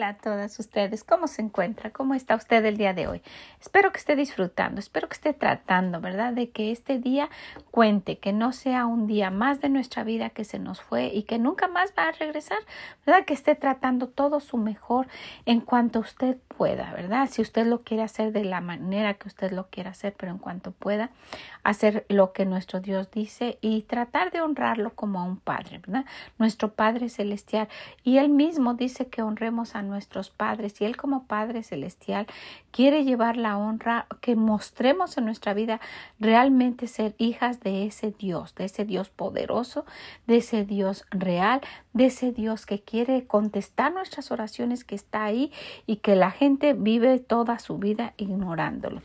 Hola a todas ustedes, ¿cómo se encuentra? ¿Cómo está usted el día de hoy? Espero que esté disfrutando, espero que esté tratando, ¿verdad? De que este día cuente, que no sea un día más de nuestra vida que se nos fue y que nunca más va a regresar, ¿verdad? Que esté tratando todo su mejor en cuanto usted pueda, ¿verdad? Si usted lo quiere hacer de la manera que usted lo quiera hacer, pero en cuanto pueda, hacer lo que nuestro Dios dice y tratar de honrarlo como a un Padre, ¿verdad? Nuestro Padre Celestial. Y Él mismo dice que honremos a nuestros padres y Él como Padre Celestial quiere llevar la honra, que mostremos en nuestra vida realmente ser hijas de ese Dios, de ese Dios poderoso, de ese Dios real, de ese Dios que quiere contestar nuestras oraciones que está ahí y que la gente vive toda su vida ignorándolo.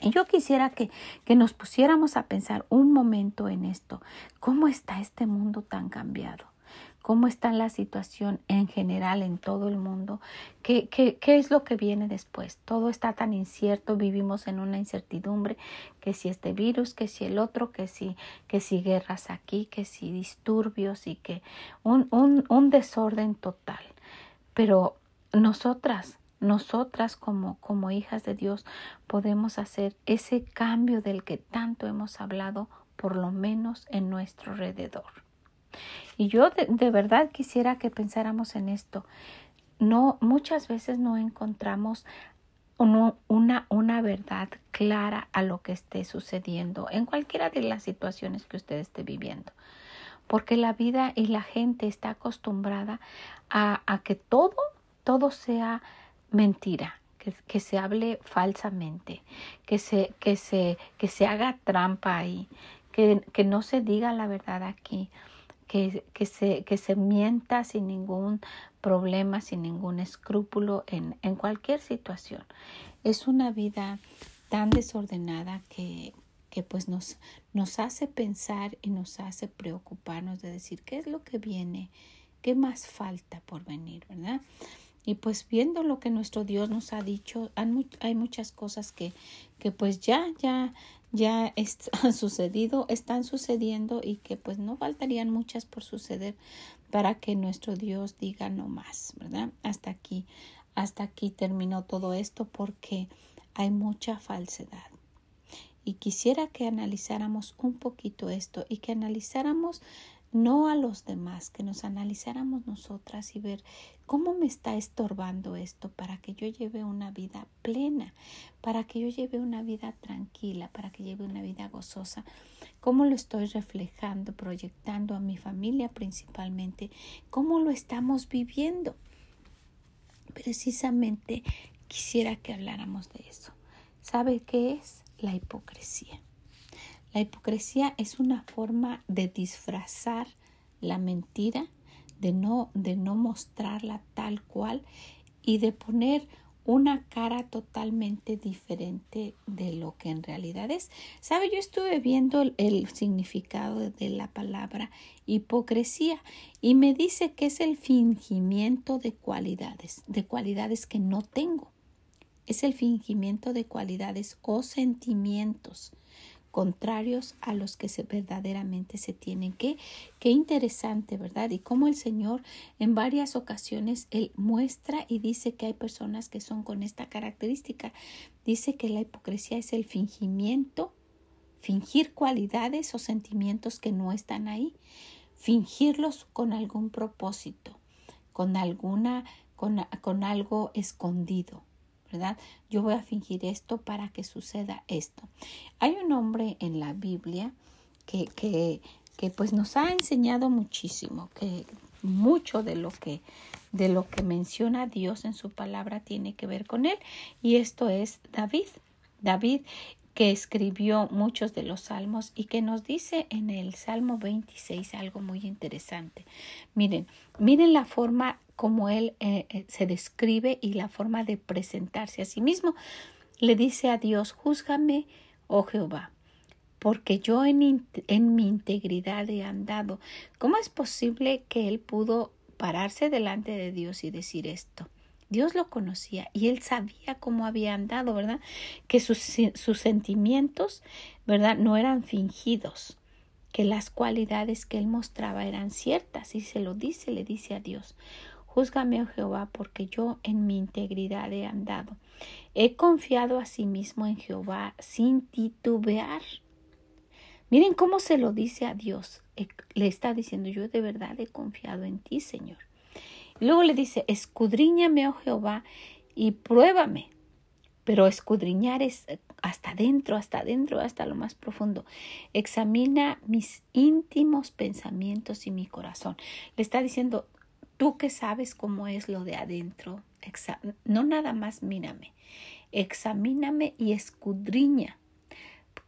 Y yo quisiera que, que, nos pusiéramos a pensar un momento en esto. ¿Cómo está este mundo tan cambiado? Cómo está la situación en general en todo el mundo, ¿Qué, qué, es lo que viene después. Todo está tan incierto, vivimos en una incertidumbre, que si este virus, que si el otro, que si, que si guerras aquí, que si disturbios y que un, un, un desorden total. Pero nosotras, nosotras como, como hijas de Dios podemos hacer ese cambio del que tanto hemos hablado, por lo menos en nuestro alrededor. Y yo de, verdad quisiera que pensáramos en esto. No, muchas veces no encontramos una, una verdad clara a lo que esté sucediendo en cualquiera de las situaciones que usted esté viviendo. Porque la vida y la gente está acostumbrada a, a que todo, todo sea mentira, que, que, se hable falsamente, que se, que se, que se haga trampa ahí, que, que no se diga la verdad aquí que, que, se, que se mienta sin ningún problema, sin ningún escrúpulo en, en cualquier situación. Es una vida tan desordenada que, que pues nos, nos hace pensar y nos hace preocuparnos de decir qué es lo que viene, qué más falta por venir, ¿verdad? Y pues viendo lo que nuestro Dios nos ha dicho, hay muchas cosas que, que pues ya, ya, ya han sucedido, están sucediendo y que pues no faltarían muchas por suceder para que nuestro Dios diga no más, ¿verdad? Hasta aquí, hasta aquí terminó todo esto porque hay mucha falsedad. Y quisiera que analizáramos un poquito esto y que analizáramos no a los demás, que nos analizáramos nosotras y ver cómo me está estorbando esto para que yo lleve una vida plena, para que yo lleve una vida tranquila, para que lleve una vida gozosa, cómo lo estoy reflejando, proyectando a mi familia principalmente, cómo lo estamos viviendo. Precisamente quisiera que habláramos de eso. ¿Sabe qué es? La hipocresía. La hipocresía es una forma de disfrazar la mentira, de no, de no mostrarla tal cual y de poner una cara totalmente diferente de lo que en realidad es. ¿Sabe? Yo estuve viendo el, el, significado de la palabra hipocresía y me dice que es el fingimiento de cualidades, de cualidades que no tengo. Es el fingimiento de cualidades o sentimientos contrarios a los que verdaderamente se tienen. Qué, qué interesante, ¿verdad? Y cómo el Señor en varias ocasiones Él muestra y dice que hay personas que son con esta característica. Dice que la hipocresía es el fingimiento, fingir cualidades o sentimientos que no están ahí, fingirlos con algún propósito, con alguna, con, con algo escondido. Yo voy a fingir esto para que suceda esto. Hay un hombre en la Biblia que, que, que pues nos ha enseñado muchísimo, que mucho de lo que de lo que menciona Dios en su palabra tiene que ver con él y esto es David. David que escribió muchos de los salmos y que nos dice en el Salmo 26 algo muy interesante. Miren, miren la forma como él eh, eh, se describe y la forma de presentarse a sí mismo. Le dice a Dios, júzgame, oh Jehová, porque yo en, mi integridad he andado. ¿Cómo es posible que él pudo pararse delante de Dios y decir esto? Dios lo conocía y él sabía cómo había andado, ¿verdad? Que sus, sus, sentimientos, ¿verdad? No eran fingidos, que las cualidades que él mostraba eran ciertas y se lo dice, le dice a Dios. Júzgame, oh Jehová, porque yo en mi integridad he andado. He confiado a sí mismo en Jehová sin titubear. Miren cómo se lo dice a Dios. Eh, le está diciendo, yo de verdad he confiado en ti, Señor. Luego le dice, escudriñame, oh Jehová, y pruébame. Pero escudriñar es hasta adentro, hasta adentro, hasta lo más profundo. Examina mis íntimos pensamientos y mi corazón. Le está diciendo, tú que sabes cómo es lo de adentro, no nada más mírame, examíname y escudriña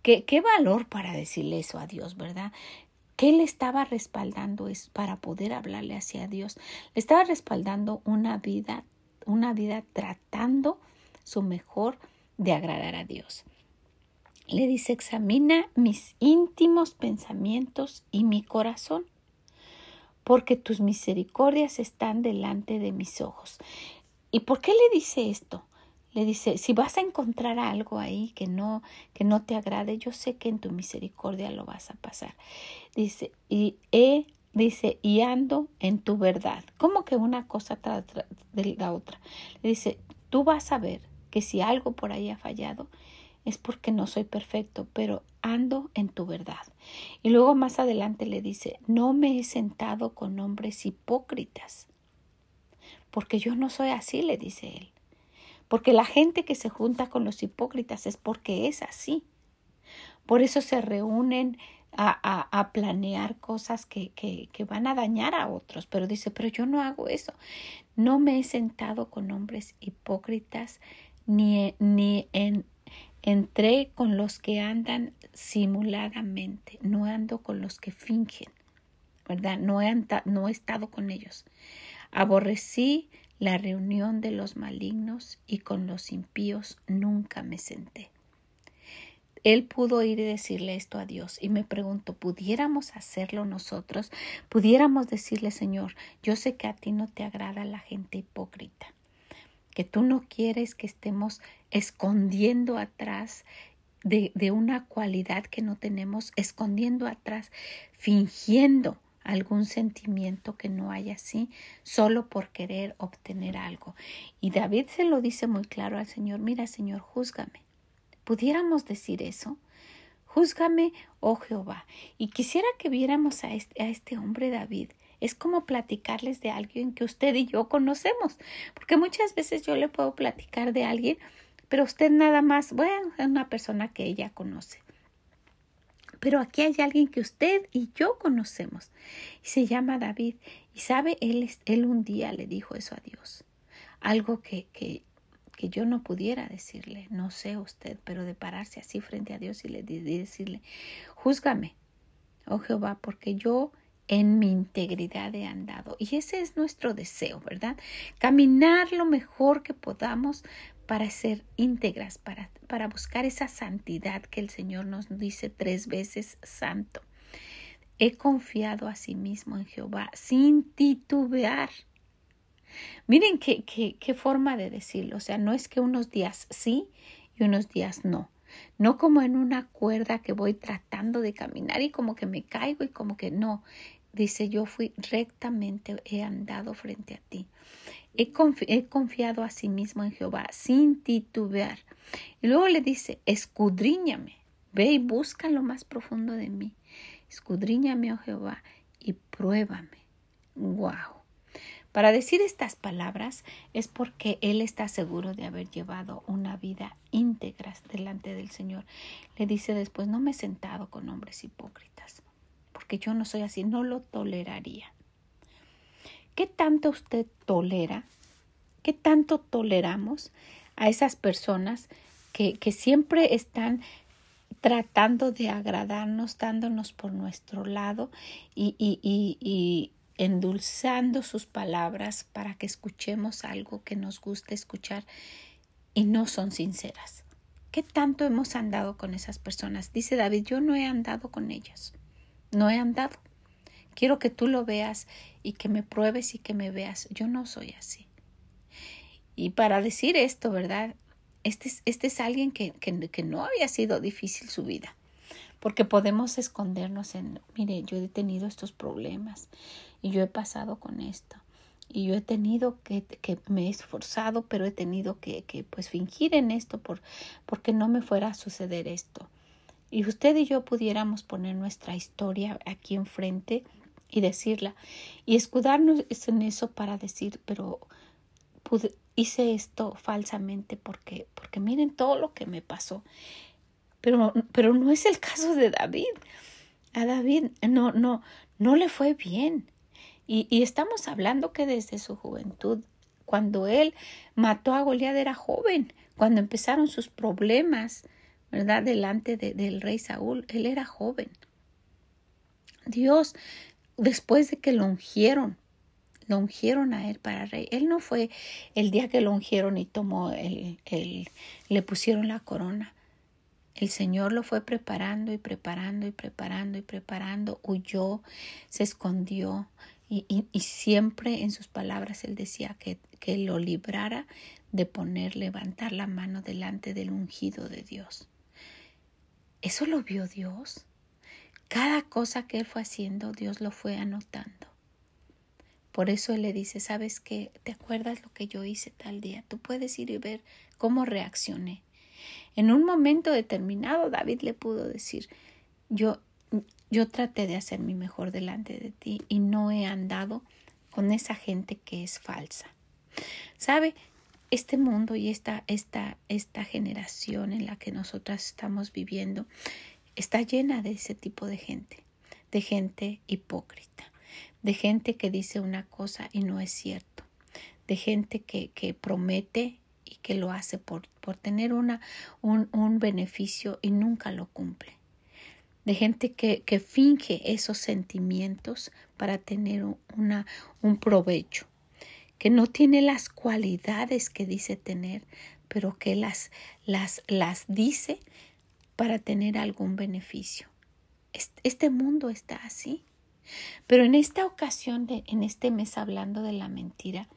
¿Qué, valor para decirle eso a Dios, ¿verdad? ¿Qué le estaba respaldando es para poder hablarle hacia Dios? Le estaba respaldando una vida, una vida tratando su mejor de agradar a Dios. Le dice, examina mis íntimos pensamientos y mi corazón, porque tus misericordias están delante de mis ojos. ¿Y por qué le dice esto? le dice, si vas a encontrar algo ahí que no, que no te agrade, yo sé que en tu misericordia lo vas a pasar. Dice, y he, dice, y ando en tu verdad. Como que una cosa tras de la otra. Le dice, tú vas a ver que si algo por ahí ha fallado, es porque no soy perfecto, pero ando en tu verdad. Y luego más adelante le dice, no me he sentado con hombres hipócritas, porque yo no soy así, le dice él. Porque la gente que se junta con los hipócritas es porque es así. Por eso se reúnen a, a, planear cosas que, que, que, van a dañar a otros. Pero dice, pero yo no hago eso. No me he sentado con hombres hipócritas ni, ni en, entré con los que andan simuladamente. No ando con los que fingen. ¿Verdad? No he, no he estado con ellos. Aborrecí la reunión de los malignos y con los impíos nunca me senté. Él pudo ir y decirle esto a Dios y me pregunto, ¿pudiéramos hacerlo nosotros? ¿Pudiéramos decirle, Señor, yo sé que a ti no te agrada la gente hipócrita, que tú no quieres que estemos escondiendo atrás de, de una cualidad que no tenemos, escondiendo atrás, fingiendo algún sentimiento que no haya así, solo por querer obtener algo. Y David se lo dice muy claro al Señor, mira Señor, júzgame. ¿Pudiéramos decir eso? Júzgame, oh Jehová. Y quisiera que viéramos a este, a este hombre David. Es como platicarles de alguien que usted y yo conocemos, porque muchas veces yo le puedo platicar de alguien, pero usted nada más, bueno, es una persona que ella conoce. Pero aquí hay alguien que usted y yo conocemos y se llama David. Y sabe, él, él un día le dijo eso a Dios. Algo que, que, que yo no pudiera decirle, no sé usted, pero de pararse así frente a Dios y, le, decirle, júzgame, oh Jehová, porque yo en mi integridad he andado. Y ese es nuestro deseo, ¿verdad? Caminar lo mejor que podamos para ser íntegras, para, para buscar esa santidad que el Señor nos dice tres veces santo. He confiado a sí mismo en Jehová sin titubear. Miren qué, qué, qué forma de decirlo. O sea, no es que unos días sí y unos días no. No como en una cuerda que voy tratando de caminar y como que me caigo y como que no. Dice, yo fui rectamente, he andado frente a ti. He, confiado a sí mismo en Jehová sin titubear. Y luego le dice, escudriñame, ve y busca lo más profundo de mí. Escudriñame, oh Jehová, y pruébame. Wow. Para decir estas palabras es porque él está seguro de haber llevado una vida íntegra delante del Señor. Le dice después, no me he sentado con hombres hipócritas, porque yo no soy así, no lo toleraría. ¿Qué tanto usted tolera? ¿Qué tanto toleramos a esas personas que, que siempre están tratando de agradarnos, dándonos por nuestro lado y, y, y, y, endulzando sus palabras para que escuchemos algo que nos guste escuchar y no son sinceras. ¿Qué tanto hemos andado con esas personas? Dice David, yo no he andado con ellas. No he andado. Quiero que tú lo veas y que me pruebes y que me veas. Yo no soy así. Y para decir esto, ¿verdad? Este es, este es alguien que, que, no había sido difícil su vida. Porque podemos escondernos en, mire, yo he tenido estos problemas y yo he pasado con esto y yo he tenido que, que me he esforzado, pero he tenido que, que pues fingir en esto por, porque no me fuera a suceder esto. Y usted y yo pudiéramos poner nuestra historia aquí enfrente y decirla y escudarnos en eso para decir, pero hice esto falsamente porque, porque miren todo lo que me pasó. Pero, pero no es el caso de David. A David no, no, no le fue bien. Y, y estamos hablando que desde su juventud, cuando él mató a Goliat era joven, cuando empezaron sus problemas, ¿verdad? Delante del rey Saúl, él era joven. Dios, después de que lo ungieron, lo ungieron a él para rey. Él no fue el día que lo ungieron y tomó el, el, le pusieron la corona. El Señor lo fue preparando y preparando y preparando y preparando. Huyó, se escondió, y, siempre en sus palabras él decía que, que lo librara de poner, levantar la mano delante del ungido de Dios. Eso lo vio Dios. Cada cosa que él fue haciendo, Dios lo fue anotando. Por eso él le dice, ¿sabes qué? ¿Te acuerdas lo que yo hice tal día? Tú puedes ir y ver cómo reaccioné. En un momento determinado, David le pudo decir, yo yo traté de hacer mi mejor delante de ti y no he andado con esa gente que es falsa. ¿Sabe? Este mundo y esta, esta, esta generación en la que nosotras estamos viviendo está llena de ese tipo de gente, de gente hipócrita, de gente que dice una cosa y no es cierto, de gente que, que promete y que lo hace por, por tener una, un, un beneficio y nunca lo cumple de gente que, que finge esos sentimientos para tener una, un provecho, que no tiene las cualidades que dice tener, pero que las, las, las dice para tener algún beneficio. Este mundo está así. Pero en esta ocasión, de, en este mes hablando de la mentira,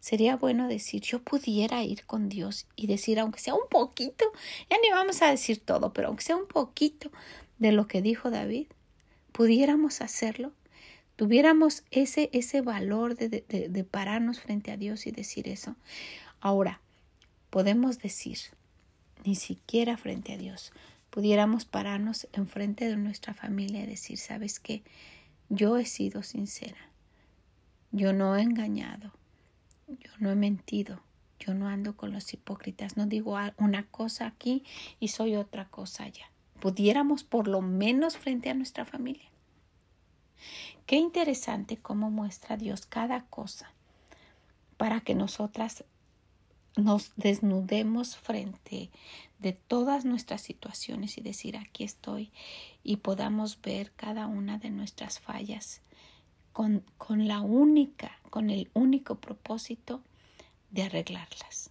sería bueno decir, yo pudiera ir con Dios y decir, aunque sea un poquito, ya ni vamos a decir todo, pero aunque sea un poquito de lo que dijo David, pudiéramos hacerlo, tuviéramos ese, ese valor de, de, de pararnos frente a Dios y decir eso. Ahora, podemos decir, ni siquiera frente a Dios, pudiéramos pararnos enfrente de nuestra familia y decir, ¿sabes qué? Yo he sido sincera, yo no he engañado, yo no he mentido, yo no ando con los hipócritas, no digo una cosa aquí y soy otra cosa allá pudiéramos por lo menos frente a nuestra familia. Qué interesante cómo muestra Dios cada cosa para que nosotras nos desnudemos frente de todas nuestras situaciones y decir aquí estoy y podamos ver cada una de nuestras fallas con, con la única, con el único propósito de arreglarlas.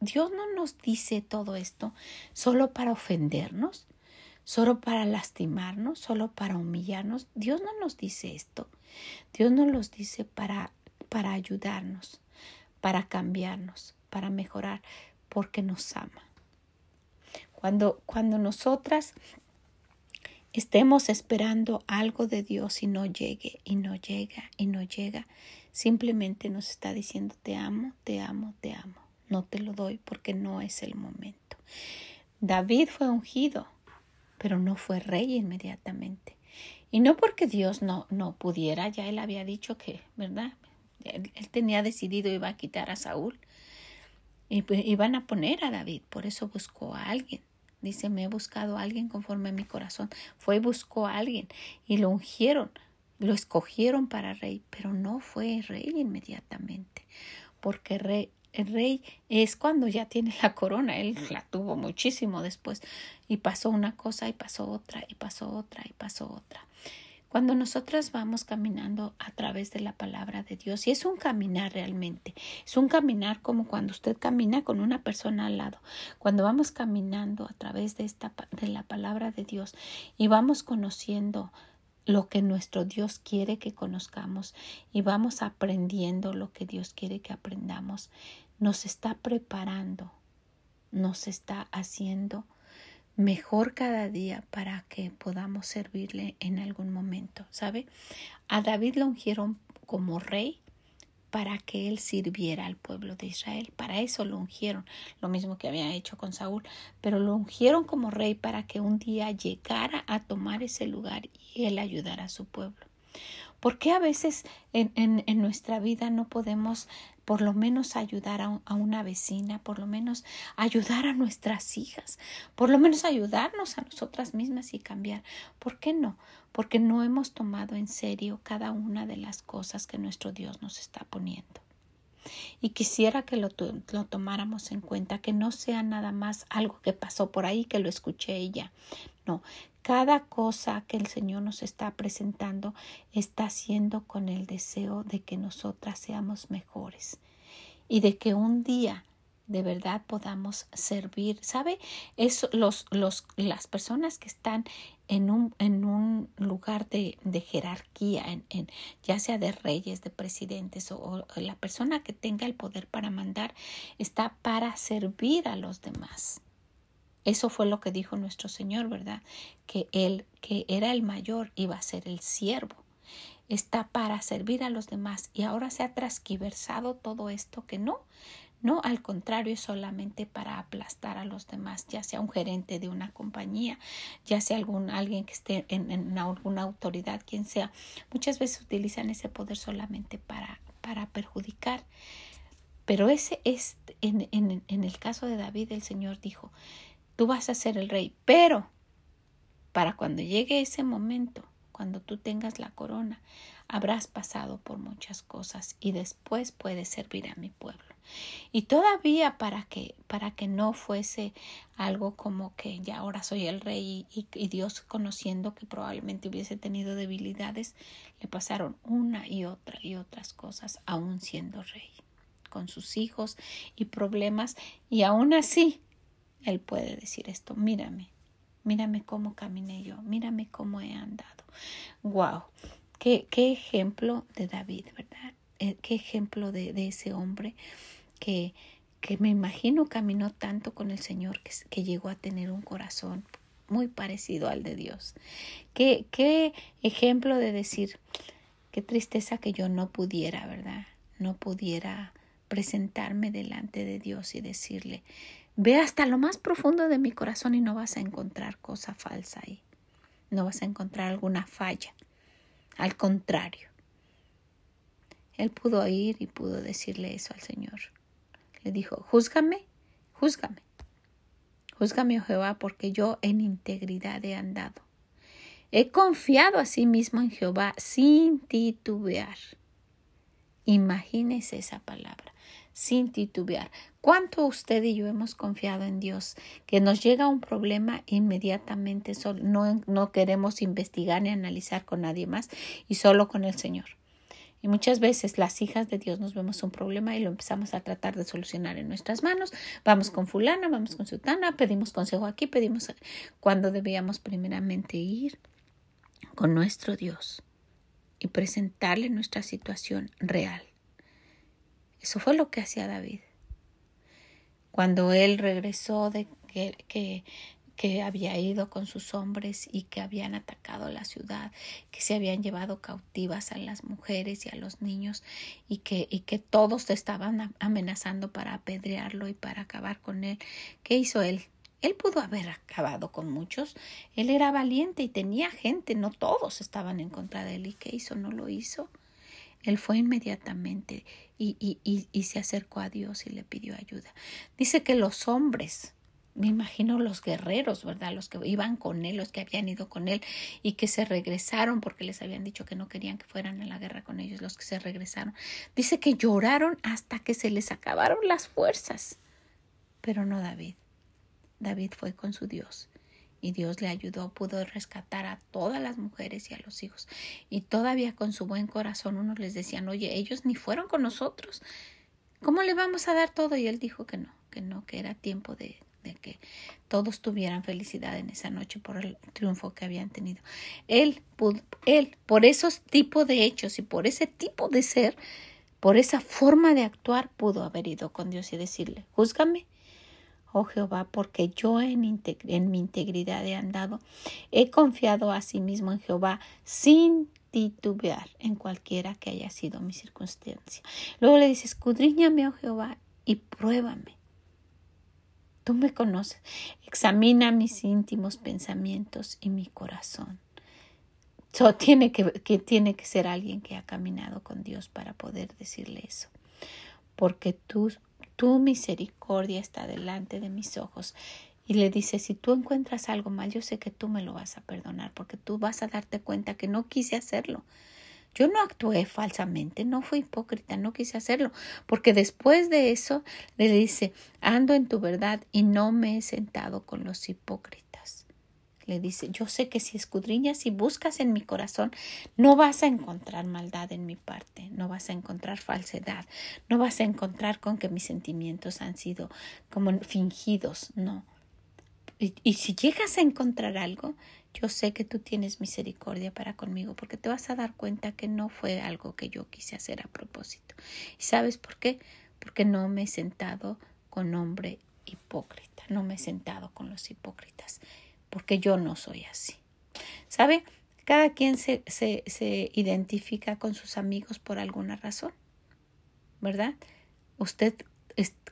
Dios no nos dice todo esto solo para ofendernos, solo para lastimarnos, solo para humillarnos. Dios no nos dice esto. Dios nos los dice para, para ayudarnos, para cambiarnos, para mejorar, porque nos ama. Cuando, cuando nosotras estemos esperando algo de Dios y no llegue, y no llega, y no llega, simplemente nos está diciendo te amo, te amo, te amo. No te lo doy porque no es el momento. David fue ungido pero no fue rey inmediatamente. Y no porque Dios no, no pudiera, ya él había dicho que, ¿verdad? Él, tenía decidido iba a quitar a Saúl y pues, iban a poner a David, por eso buscó a alguien. Dice, me he buscado a alguien conforme a mi corazón. Fue y buscó a alguien y lo ungieron, lo escogieron para rey, pero no fue rey inmediatamente, porque rey, el rey es cuando ya tiene la corona, él la tuvo muchísimo después y pasó una cosa y pasó otra y pasó otra y pasó otra. Cuando nosotras vamos caminando a través de la palabra de Dios, y es un caminar realmente, es un caminar como cuando usted camina con una persona al lado, cuando vamos caminando a través de esta de la palabra de Dios y vamos conociendo lo que nuestro Dios quiere que conozcamos y vamos aprendiendo lo que Dios quiere que aprendamos, nos está preparando, nos está haciendo mejor cada día para que podamos servirle en algún momento, ¿sabe? A David lo ungieron como rey para que él sirviera al pueblo de Israel. Para eso lo ungieron, lo mismo que había hecho con Saúl, pero lo ungieron como rey para que un día llegara a tomar ese lugar y él ayudara a su pueblo. ¿Por qué a veces en, en, en nuestra vida no podemos por lo menos ayudar a, una vecina, por lo menos ayudar a nuestras hijas, por lo menos ayudarnos a nosotras mismas y cambiar. ¿Por qué no? Porque no hemos tomado en serio cada una de las cosas que nuestro Dios nos está poniendo. Y quisiera que lo, lo, tomáramos en cuenta, que no sea nada más algo que pasó por ahí, que lo escuché ella. No, cada cosa que el Señor nos está presentando está haciendo con el deseo de que nosotras seamos mejores y de que un día de verdad podamos servir. ¿Sabe? Es los, los, las personas que están en un, en un lugar de, de jerarquía, en, en, ya sea de reyes, de presidentes o, o, la persona que tenga el poder para mandar, está para servir a los demás. Eso fue lo que dijo nuestro Señor, ¿verdad? Que él, que era el mayor, iba a ser el siervo. Está para servir a los demás y ahora se ha transquiversado todo esto que no, no, al contrario, es solamente para aplastar a los demás, ya sea un gerente de una compañía, ya sea algún, alguien que esté en, alguna autoridad, quien sea. Muchas veces utilizan ese poder solamente para, para perjudicar. Pero ese es, en, en el caso de David, el Señor dijo, tú vas a ser el rey, pero para cuando llegue ese momento, cuando tú tengas la corona, habrás pasado por muchas cosas y después puedes servir a mi pueblo. Y todavía para que, para que no fuese algo como que ya ahora soy el rey y, y Dios conociendo que probablemente hubiese tenido debilidades, le pasaron una y otra y otras cosas, aún siendo rey, con sus hijos y problemas, y aún así él puede decir esto, mírame, mírame cómo caminé yo, mírame cómo he andado. Wow, qué, qué ejemplo de David, ¿verdad? Eh, qué ejemplo de, de ese hombre que, que me imagino caminó tanto con el Señor que, que llegó a tener un corazón muy parecido al de Dios. Qué, qué ejemplo de decir, qué tristeza que yo no pudiera, ¿verdad? No pudiera presentarme delante de Dios y decirle, Ve hasta lo más profundo de mi corazón y no vas a encontrar cosa falsa ahí. No vas a encontrar alguna falla. Al contrario. Él pudo ir y pudo decirle eso al Señor. Le dijo, júzgame, júzgame. Júzgame, oh Jehová, porque yo en integridad he andado. He confiado a sí mismo en Jehová sin titubear. Imagínese esa palabra, sin titubear. ¿Cuánto usted y yo hemos confiado en Dios? Que nos llega un problema inmediatamente, no, no queremos investigar ni analizar con nadie más y solo con el Señor. Y muchas veces las hijas de Dios nos vemos un problema y lo empezamos a tratar de solucionar en nuestras manos. Vamos con fulana, vamos con sutana, pedimos consejo aquí, pedimos cuando debíamos primeramente ir con nuestro Dios y presentarle nuestra situación real. Eso fue lo que hacía David cuando él regresó de que, que, había ido con sus hombres y que habían atacado la ciudad, que se habían llevado cautivas a las mujeres y a los niños y que, y que todos estaban amenazando para apedrearlo y para acabar con él. ¿Qué hizo él? Él pudo haber acabado con muchos. Él era valiente y tenía gente, no todos estaban en contra de él. ¿Y qué hizo? No lo hizo. Él fue inmediatamente y, y, y, se acercó a Dios y le pidió ayuda. Dice que los hombres, me imagino los guerreros, ¿verdad? Los que iban con él, los que habían ido con él y que se regresaron porque les habían dicho que no querían que fueran a la guerra con ellos, los que se regresaron. Dice que lloraron hasta que se les acabaron las fuerzas. Pero no David. David fue con su Dios y Dios le ayudó, pudo rescatar a todas las mujeres y a los hijos. Y todavía con su buen corazón unos les decían, oye, ellos ni fueron con nosotros. ¿Cómo le vamos a dar todo? Y él dijo que no, que no, que era tiempo de, que todos tuvieran felicidad en esa noche por el triunfo que habían tenido. Él, él, por esos tipos de hechos y por ese tipo de ser, por esa forma de actuar, pudo haber ido con Dios y decirle, júzgame, oh Jehová, porque yo en, mi integridad he andado, he confiado a sí mismo en Jehová sin titubear en cualquiera que haya sido mi circunstancia. Luego le dice, escudriñame, oh Jehová, y pruébame Tú me conoces. Examina mis íntimos pensamientos y mi corazón. So, tiene que, tiene que ser alguien que ha caminado con Dios para poder decirle eso. Porque tú, tu misericordia está delante de mis ojos. Y le dice, si tú encuentras algo mal, yo sé que tú me lo vas a perdonar, porque tú vas a darte cuenta que no quise hacerlo. Yo no actué falsamente, no fui hipócrita, no quise hacerlo, porque después de eso le dice, ando en tu verdad y no me he sentado con los hipócritas. Le dice, yo sé que si escudriñas y buscas en mi corazón, no vas a encontrar maldad en mi parte, no vas a encontrar falsedad, no vas a encontrar con que mis sentimientos han sido como fingidos, no. Y, y si llegas a encontrar algo, yo sé que tú tienes misericordia para conmigo porque te vas a dar cuenta que no fue algo que yo quise hacer a propósito. ¿Y sabes por qué? Porque no me he sentado con hombre hipócrita, no me he sentado con los hipócritas, porque yo no soy así. ¿Sabe? Cada quien se, se, se identifica con sus amigos por alguna razón, ¿verdad? Usted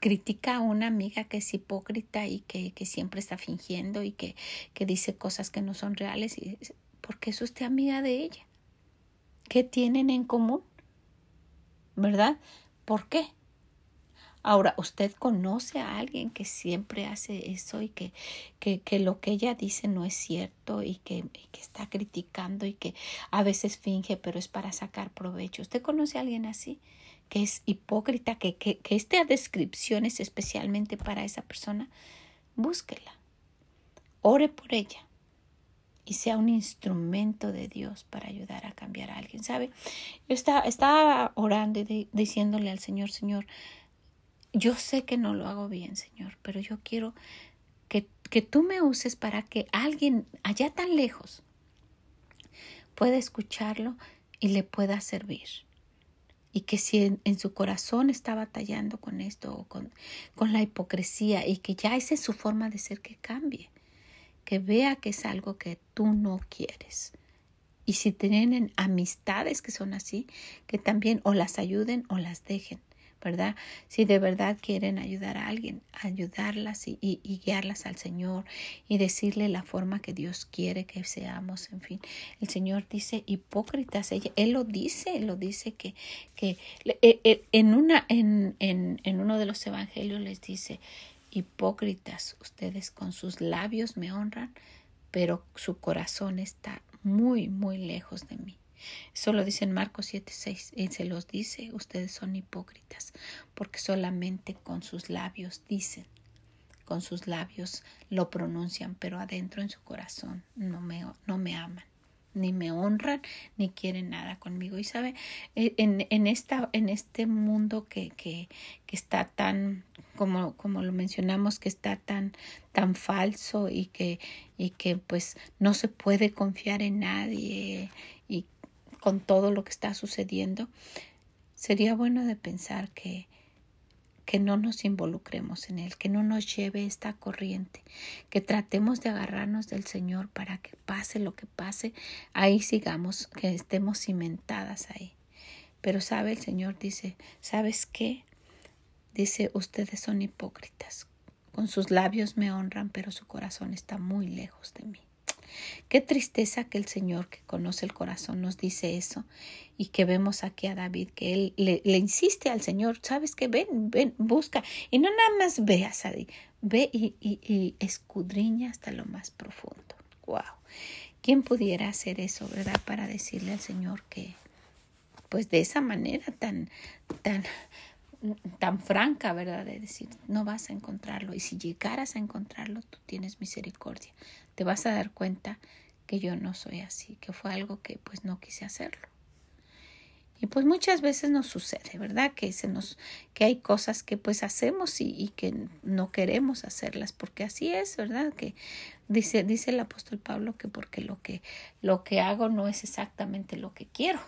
critica a una amiga que es hipócrita y que, que siempre está fingiendo y que, que, dice cosas que no son reales, y, porque es usted amiga de ella. ¿Qué tienen en común? ¿Verdad? ¿Por qué? Ahora, usted conoce a alguien que siempre hace eso y que, que, que lo que ella dice no es cierto y que, que, está criticando y que a veces finge, pero es para sacar provecho. ¿Usted conoce a alguien así? que es hipócrita, que, que, que esta descripción es especialmente para esa persona, búsquela, ore por ella y sea un instrumento de Dios para ayudar a cambiar a alguien. ¿Sabe? Yo estaba, estaba orando y diciéndole al Señor, Señor, yo sé que no lo hago bien, Señor, pero yo quiero que, que tú me uses para que alguien allá tan lejos pueda escucharlo y le pueda servir y que si en, su corazón está batallando con esto o con, con la hipocresía y que ya esa es su forma de ser que cambie, que vea que es algo que tú no quieres. Y si tienen amistades que son así, que también o las ayuden o las dejen. ¿Verdad? Si de verdad quieren ayudar a alguien, ayudarlas y, y, guiarlas al Señor y decirle la forma que Dios quiere que seamos, en fin. El Señor dice hipócritas, ella, Él lo dice, lo dice que, que e, e, en, una, en, en, en uno de los evangelios les dice, hipócritas, ustedes con sus labios me honran, pero su corazón está muy, muy lejos de mí. Eso lo dice en Marcos 7:6. Y se los dice, ustedes son hipócritas, porque solamente con sus labios dicen, con sus labios lo pronuncian, pero adentro en su corazón no me, no me aman ni me honran, ni quieren nada conmigo. Y sabe, e, en, en, esta, en este mundo que, que, que está tan, como, como lo mencionamos, que está tan, tan falso y que, y que pues no se puede confiar en nadie con todo lo que está sucediendo, sería bueno de pensar que, que no nos involucremos en él, que no nos lleve esta corriente, que tratemos de agarrarnos del Señor para que pase lo que pase, ahí sigamos, que estemos cimentadas ahí. Pero sabe, el Señor dice, ¿sabes qué? Dice, ustedes son hipócritas, con sus labios me honran, pero su corazón está muy lejos de mí. Qué tristeza que el Señor que conoce el corazón nos dice eso y que vemos aquí a David que él le, insiste al Señor, sabes que ven, ven, busca y no nada más veas a ve y, y, escudriña hasta lo más profundo. Wow. ¿Quién pudiera hacer eso, verdad? Para decirle al Señor que, pues de esa manera tan, tan tan franca, ¿verdad? De decir, no vas a encontrarlo. Y si llegaras a encontrarlo, tú tienes misericordia. Te vas a dar cuenta que yo no soy así, que fue algo que pues no quise hacerlo. Y pues muchas veces nos sucede, ¿verdad? Que se nos, que hay cosas que pues hacemos y, y, que no queremos hacerlas, porque así es, ¿verdad? Que dice, dice el apóstol Pablo que porque lo que, lo que hago no es exactamente lo que quiero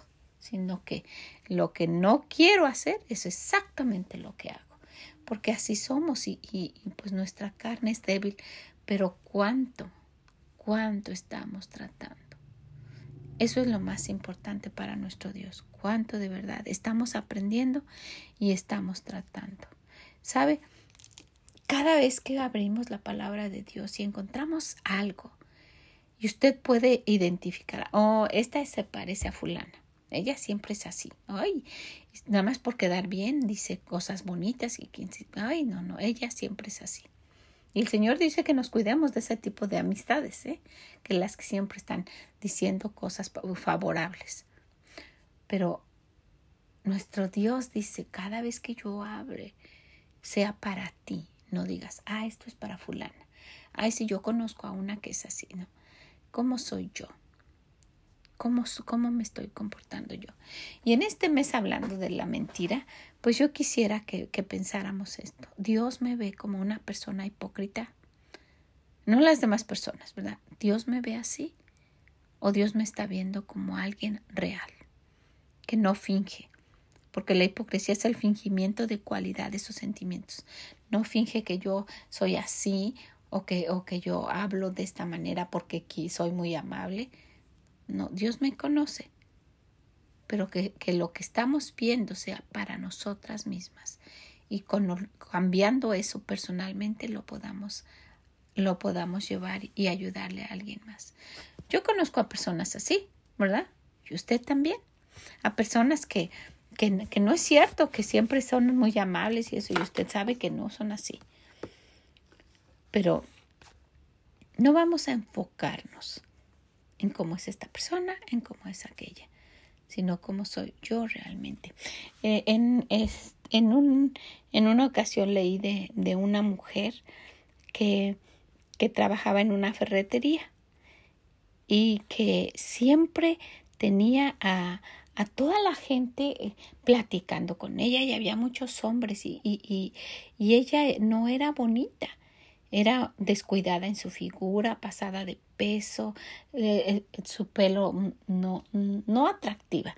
sino que lo que no quiero hacer es exactamente lo que hago, porque así somos y, pues nuestra carne es débil, pero cuánto, cuánto estamos tratando. Eso es lo más importante para nuestro Dios, cuánto de verdad estamos aprendiendo y estamos tratando. ¿Sabe? Cada vez que abrimos la palabra de Dios y encontramos algo, y usted puede identificar, oh, esta se parece a fulana, ella siempre es así. Ay, nada más por quedar bien, dice cosas bonitas y ay, no, no, ella siempre es así. Y el Señor dice que nos cuidemos de ese tipo de amistades, ¿eh? que las que siempre están diciendo cosas favorables. Pero nuestro Dios dice, cada vez que yo abre, sea para ti, no digas, ah, esto es para fulana. Ay, si yo conozco a una que es así, ¿no? ¿Cómo soy yo? ¿Cómo, me estoy comportando yo? Y en este mes hablando de la mentira, pues yo quisiera que, que pensáramos esto. Dios me ve como una persona hipócrita, no las demás personas, ¿verdad? Dios me ve así o Dios me está viendo como alguien real, que no finge, porque la hipocresía es el fingimiento de cualidades o sentimientos. No finge que yo soy así o que, o que yo hablo de esta manera porque aquí soy muy amable. No, Dios me conoce, pero que, que lo que estamos viendo sea para nosotras mismas y con, cambiando eso personalmente lo podamos lo podamos llevar y ayudarle a alguien más. Yo conozco a personas así, ¿verdad? Y usted también. A personas que, que, que, no es cierto, que siempre son muy amables y eso, y usted sabe que no son así. Pero no vamos a enfocarnos en cómo es esta persona, en cómo es aquella, sino cómo soy yo realmente. Eh, en, en, un, en una ocasión leí de, de una mujer que, que trabajaba en una ferretería y que siempre tenía a, a toda la gente eh, platicando con ella y había muchos hombres y, y, y, ella no era bonita era descuidada en su figura, pasada de eh, eh, su pelo no, no atractiva,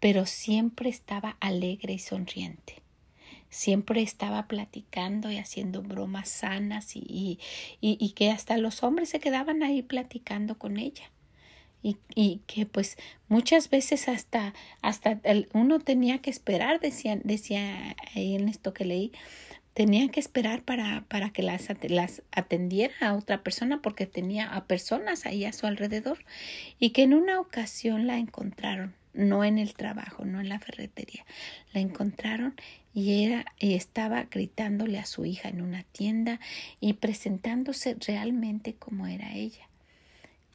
pero siempre estaba alegre y sonriente. Siempre estaba platicando y haciendo bromas sanas y, y, y, que hasta los hombres se quedaban ahí platicando con ella. Y, y, que pues muchas veces hasta hasta uno tenía que esperar decía decía ahí en esto que leí tenía que esperar para, para que las, las atendiera a otra persona porque tenía a personas ahí a su alrededor y que en una ocasión la encontraron no en el trabajo, no en la ferretería. La encontraron y era y estaba gritándole a su hija en una tienda y presentándose realmente como era ella.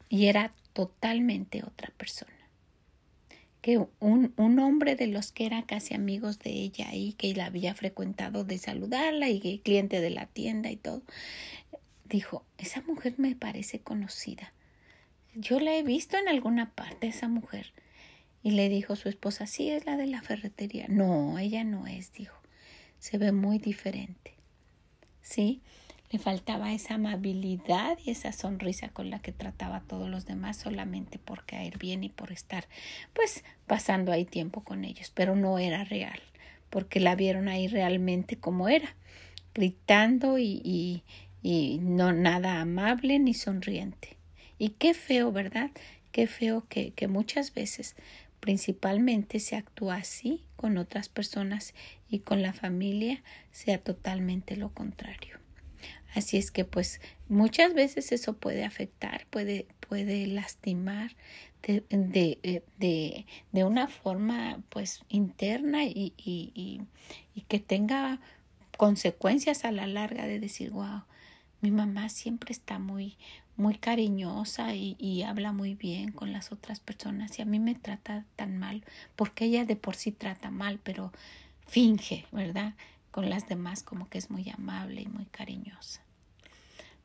Y era totalmente otra persona que un, un, hombre de los que era casi amigos de ella y que la había frecuentado de saludarla y cliente de la tienda y todo, dijo, esa mujer me parece conocida. Yo la he visto en alguna parte, esa mujer. Y le dijo su esposa, sí, es la de la ferretería. No, ella no es, dijo. Se ve muy diferente. ¿Sí? Le faltaba esa amabilidad y esa sonrisa con la que trataba a todos los demás solamente por caer bien y por estar pues pasando ahí tiempo con ellos, pero no era real, porque la vieron ahí realmente como era, gritando y, y, y no nada amable ni sonriente. Y qué feo, ¿verdad? Qué feo que, que muchas veces principalmente se actúa así con otras personas y con la familia sea totalmente lo contrario. Así es que pues muchas veces eso puede afectar, puede, puede lastimar de, de, de, de una forma pues interna y, y, y, que tenga consecuencias a la larga de decir, wow, mi mamá siempre está muy, muy cariñosa y, y, habla muy bien con las otras personas y a mí me trata tan mal, porque ella de por sí trata mal, pero finge, ¿verdad? Con las demás como que es muy amable y muy cariñosa.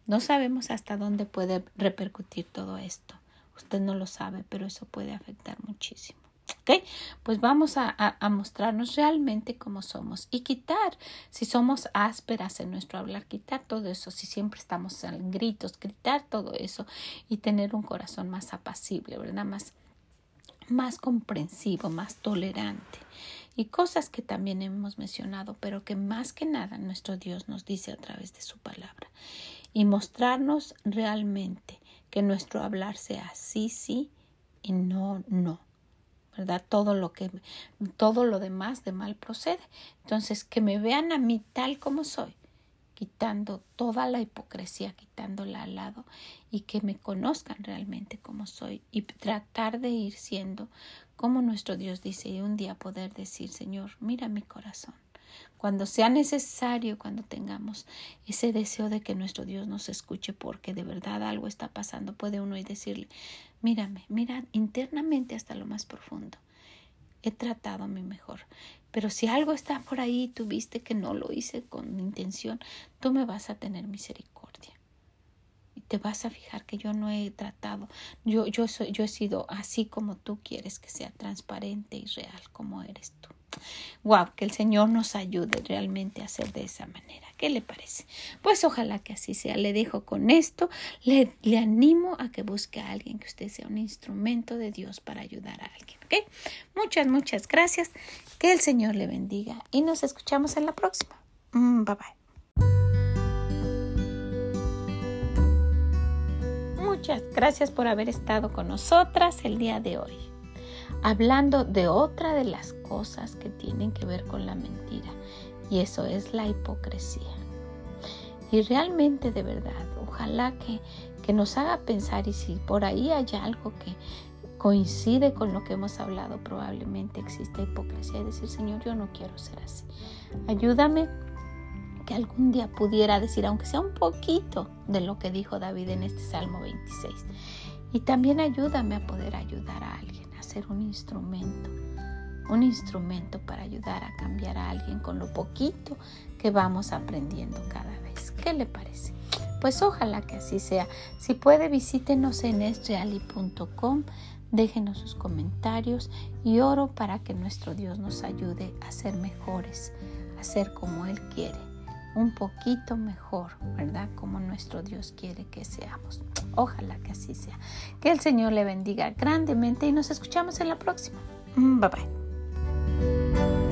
No sabemos hasta dónde puede repercutir todo esto. Usted no lo sabe, pero eso puede afectar muchísimo. ¿Ok? Pues vamos a, a, mostrarnos realmente cómo somos y quitar, si somos ásperas en nuestro hablar, quitar todo eso, si siempre estamos en gritos, quitar todo eso y tener un corazón más apacible, ¿verdad? Más, más comprensivo, más tolerante. Y cosas que también hemos mencionado, pero que más que nada nuestro Dios nos dice a través de su palabra. Y mostrarnos realmente que nuestro hablar sea sí, sí y no, no ¿verdad? Todo lo que, todo lo demás de mal procede. Entonces, que me vean a mí tal como soy, quitando toda la hipocresía, quitándola al lado y que me conozcan realmente como soy y tratar de ir siendo como nuestro Dios dice y un día poder decir, Señor, mira mi corazón. Cuando sea necesario, cuando tengamos ese deseo de que nuestro Dios nos escuche porque de verdad algo está pasando, puede uno y decirle, Mírame, mira internamente hasta lo más profundo. He tratado a mi mejor. Pero si algo está por ahí y tú viste que no lo hice con intención, tú me vas a tener misericordia. Te vas a fijar que yo no he tratado. Yo, yo, soy, yo he sido así como tú quieres que sea transparente y real como eres tú. Wow, que el Señor nos ayude realmente a hacer de esa manera. ¿Qué le parece? Pues ojalá que así sea. Le dejo con esto. Le, animo a que busque a alguien, que usted sea un instrumento de Dios para ayudar a alguien. ¿Ok? Muchas, muchas gracias. Que el Señor le bendiga y nos escuchamos en la próxima. Mm, bye bye. Muchas gracias por haber estado con nosotras el día de hoy hablando de otra de las cosas que tienen que ver con la mentira, y eso es la hipocresía. Y realmente de verdad, ojalá que, que nos haga pensar y si por ahí hay algo que coincide con lo que hemos hablado, probablemente existe hipocresía y decir, Señor, yo no quiero ser así. Ayúdame que algún día pudiera decir, aunque sea un poquito de lo que dijo David en este Salmo 26. Y también ayúdame a poder ayudar a alguien ser un instrumento, un instrumento para ayudar a cambiar a alguien con lo poquito que vamos aprendiendo cada vez. ¿Qué le parece? Pues ojalá que así sea. Si puede, visítenos en esreali.com, déjenos sus comentarios y oro para que nuestro Dios nos ayude a ser mejores, a ser como Él quiere un poquito mejor, ¿verdad? Como nuestro Dios quiere que seamos. Ojalá que así sea. Que el Señor le bendiga grandemente y nos escuchamos en la próxima. Mm, bye bye.